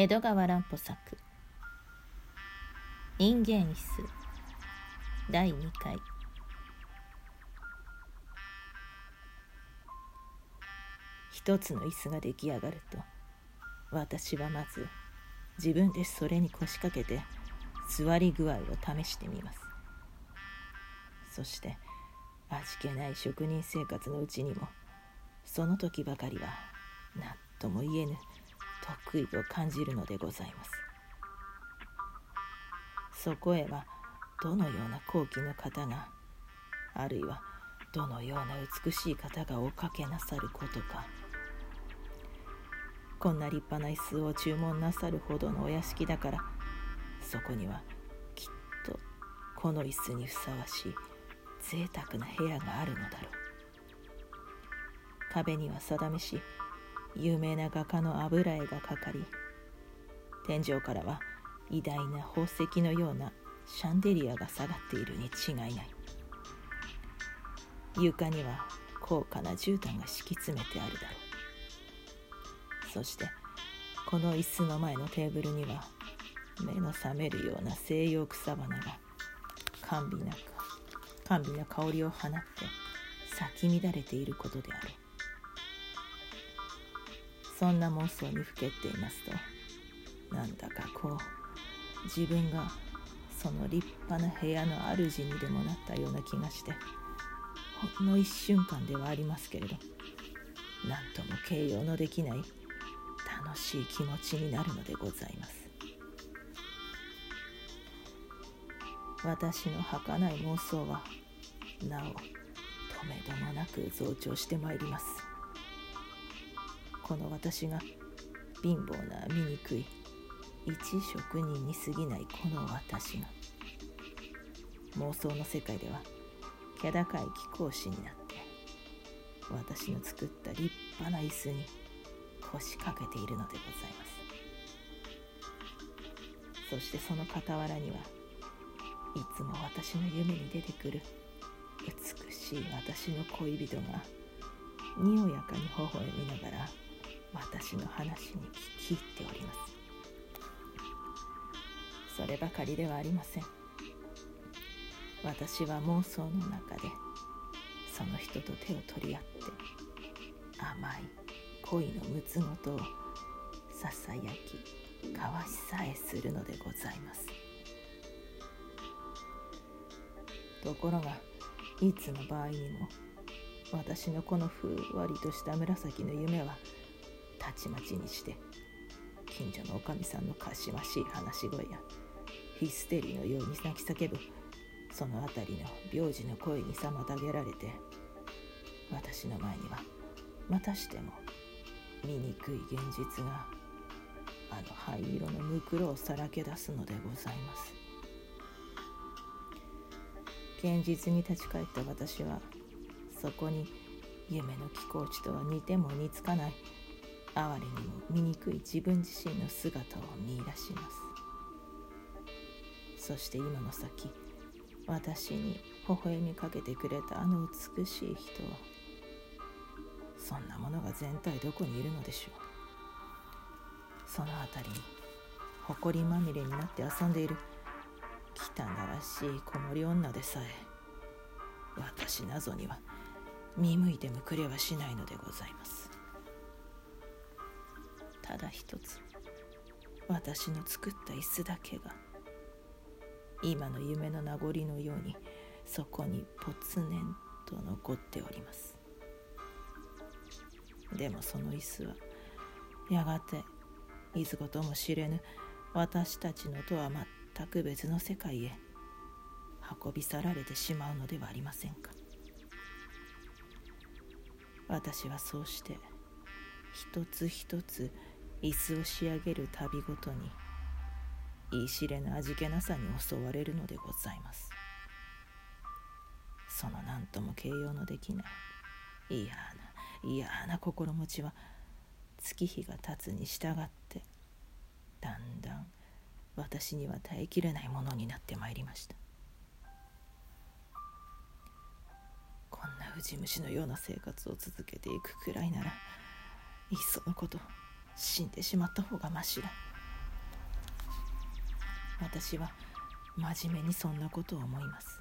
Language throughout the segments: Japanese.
江戸川乱歩作「人間椅子」第2回。一つの椅子が出来上がると私はまず自分でそれに腰掛けて座り具合を試してみます。そして味気ない職人生活のうちにもその時ばかりは何とも言えぬ得意を感じるのでございます。そこへはどのような高貴の方があるいはどのような美しい方がおかけなさることかこんな立派な椅子を注文なさるほどのお屋敷だからそこにはきっとこの椅子にふさわしい贅沢な部屋があるのだろう。壁には定めし有名な画家の油絵がかかり天井からは偉大な宝石のようなシャンデリアが下がっているに違いない。床には高価な絨毯が敷き詰めてあるだろう。そしてこの椅子の前のテーブルには目の覚めるような西洋草花が甘美な甘美な香りを放って咲き乱れていることである。そんな妄想にふけっていますと。なんだかこう自分がその立派な部屋の主にでもなったような気がしてほんの一瞬間ではありますけれど何とも形容のできない楽しい気持ちになるのでございます。私の儚い妄想はなお止めどもなく増長してまいります。この私が貧乏な醜い一職人に過ぎないこの私が妄想の世界では気高い貴公子になって私の作った立派な椅子に腰掛けているのでございます。そしてその傍らにはいつも私の夢に出てくる美しい私の恋人がにおやかに微笑みながら私の話に聞き入っております。そればかりではありません。私は妄想の中でその人と手を取り合って甘い恋のむつごとをささやき交わしさえするのでございます。ところがいつの場合にも私のこのふんわりとした紫の夢はたちまちにして近所のおかみさんのかしましい話し声やヒステリーのように泣き叫ぶ。その辺りの病児の声に妨げられて私の前にはまたしても醜い現実があの灰色のむくろをさらけ出すのでございます。現実に立ち返った私はそこに夢の寄港地とは似ても似つかない。哀れにも醜い自分自身の姿を見いだします。そして今の先私に微笑みかけてくれたあの美しい人はそんなものが全体どこにいるのでしょう。その辺りに埃まみれになって遊んでいる汚らしい子守女でさえ私なぞには見向いてもくれはしないのでございます。一つ。私の作った椅子だけが今の夢の名残のようにそこにぽつねんと残っております。でもその椅子はやがていずことも知れぬ私たちのとは全く別の世界へ運び去られてしまうのではありませんか。私はそうして一つ一つ椅子を仕上げる旅ごとに言い知れぬ味気なさに襲われるのでございます。その何とも形容のできない嫌な嫌な心持ちは月日が経つに従ってだんだん私には耐えきれないものになってまいりました。こんなウジ虫のような生活を続けていくくらいならいっそのこと死んでしまった方がましだ。私は真面目にそんなことを思います。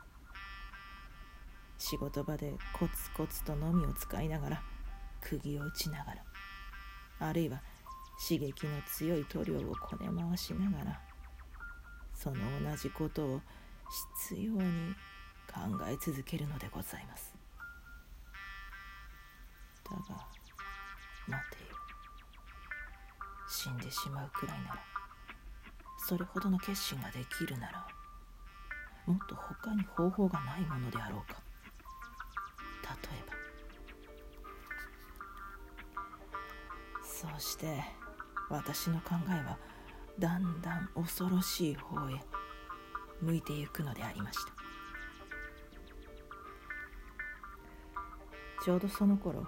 仕事場でコツコツとのみを使いながら釘を打ちながらあるいは刺激の強い塗料をこね回しながらその同じことを執拗に考え続けるのでございます。だが待てよ。死んでしまうくらいならそれほどの決心ができるならもっと他に方法がないものであろうか。例えば。そうして私の考えはだんだん恐ろしい方へ向いてゆくのでありました。ちょうどその頃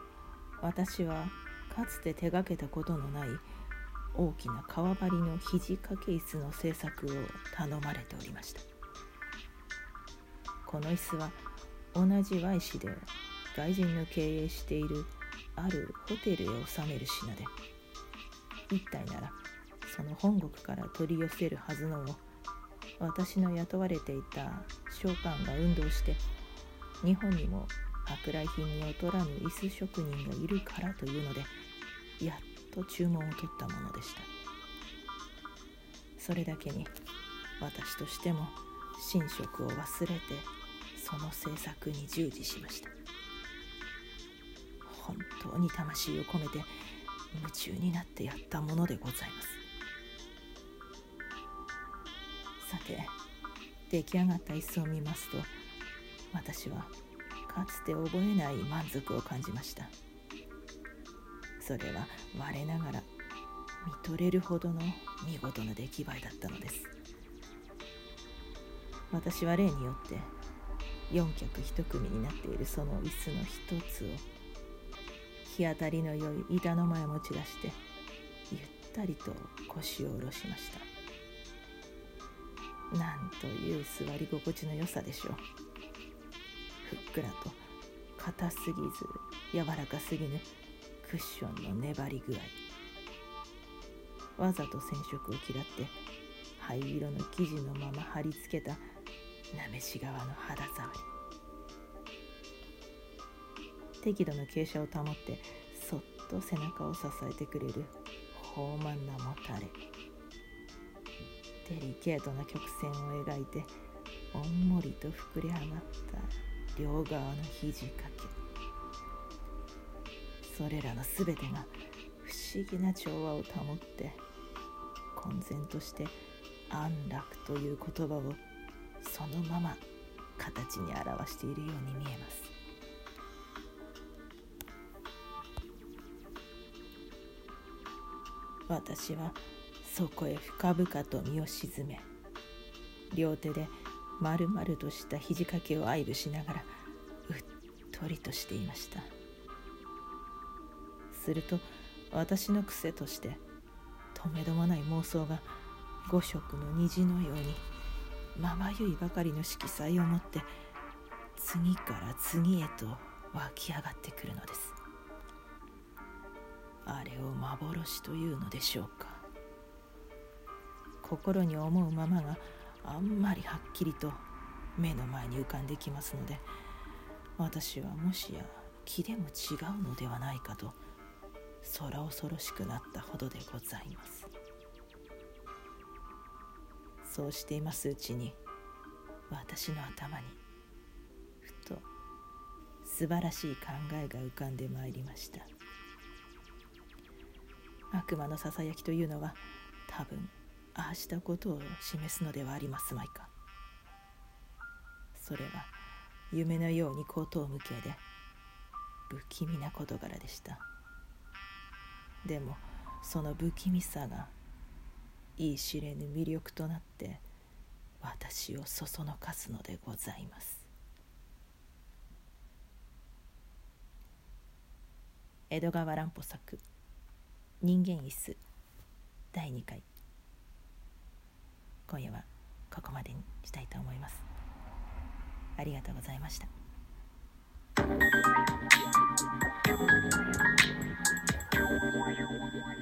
私はかつて手がけたことのない大きな革張りの肘掛け椅子の製作を頼まれておりました。この椅子は同じ Y 市で外人の経営しているあるホテルへ収める品で一体ならその本国から取り寄せるはずのを私の雇われていた商館が運動して日本にも舶来品に劣らぬ椅子職人がいるからというのでやっと注文を取ったものでした。それだけに私としても寝食を忘れてその制作に従事しました。本当に魂を込めて夢中になってやったものでございます。さて出来上がった椅子を見ますと私はかつて覚えない満足を感じました。それは我ながら見とれるほどの見事な出来栄えだったのです。私は例によって4脚1組になっているその椅子の一つを日当たりの良い板の前持ち出してゆったりと腰を下ろしました。なんという座り心地の良さでしょう。ふっくらと硬すぎず柔らかすぎぬクッションの粘り具合。わざと染色を嫌って灰色の生地のまま貼り付けたなめし側の肌触り。適度の傾斜を保ってそっと背中を支えてくれる豊満なもたれデリケートな曲線を描いてこんもりと膨れ上がった両側の肘掛け。それらの全てが不思議な調和を保って混然として安楽という言葉をそのまま形に表しているように見えます。私はそこへ深々と身を沈め両手で丸々とした肘掛けを愛撫しながらうっとりとしていました。すると私の癖としてとめどもない妄想が五色の虹のようにまばゆいばかりの色彩を持って次から次へと湧き上がってくるのです。あれを幻というのでしょうか。心に思うままがあんまりはっきりと目の前に浮かんできますので私はもしや気でも違うのではないかと空恐ろしくなったほどでございます。そうしていますうちに私の頭にふと素晴らしい考えが浮かんでまいりました。悪魔のささやきというのは多分ああしたことを示すのではありますまいか。それは夢のように口頭無形で不気味な事柄でした。でもその不気味さがいい知れぬ魅力となって私をそそのかすのでございます。江戸川乱歩作「人間椅子」第2回。今夜はここまでにしたいと思います。ありがとうございました。Why you want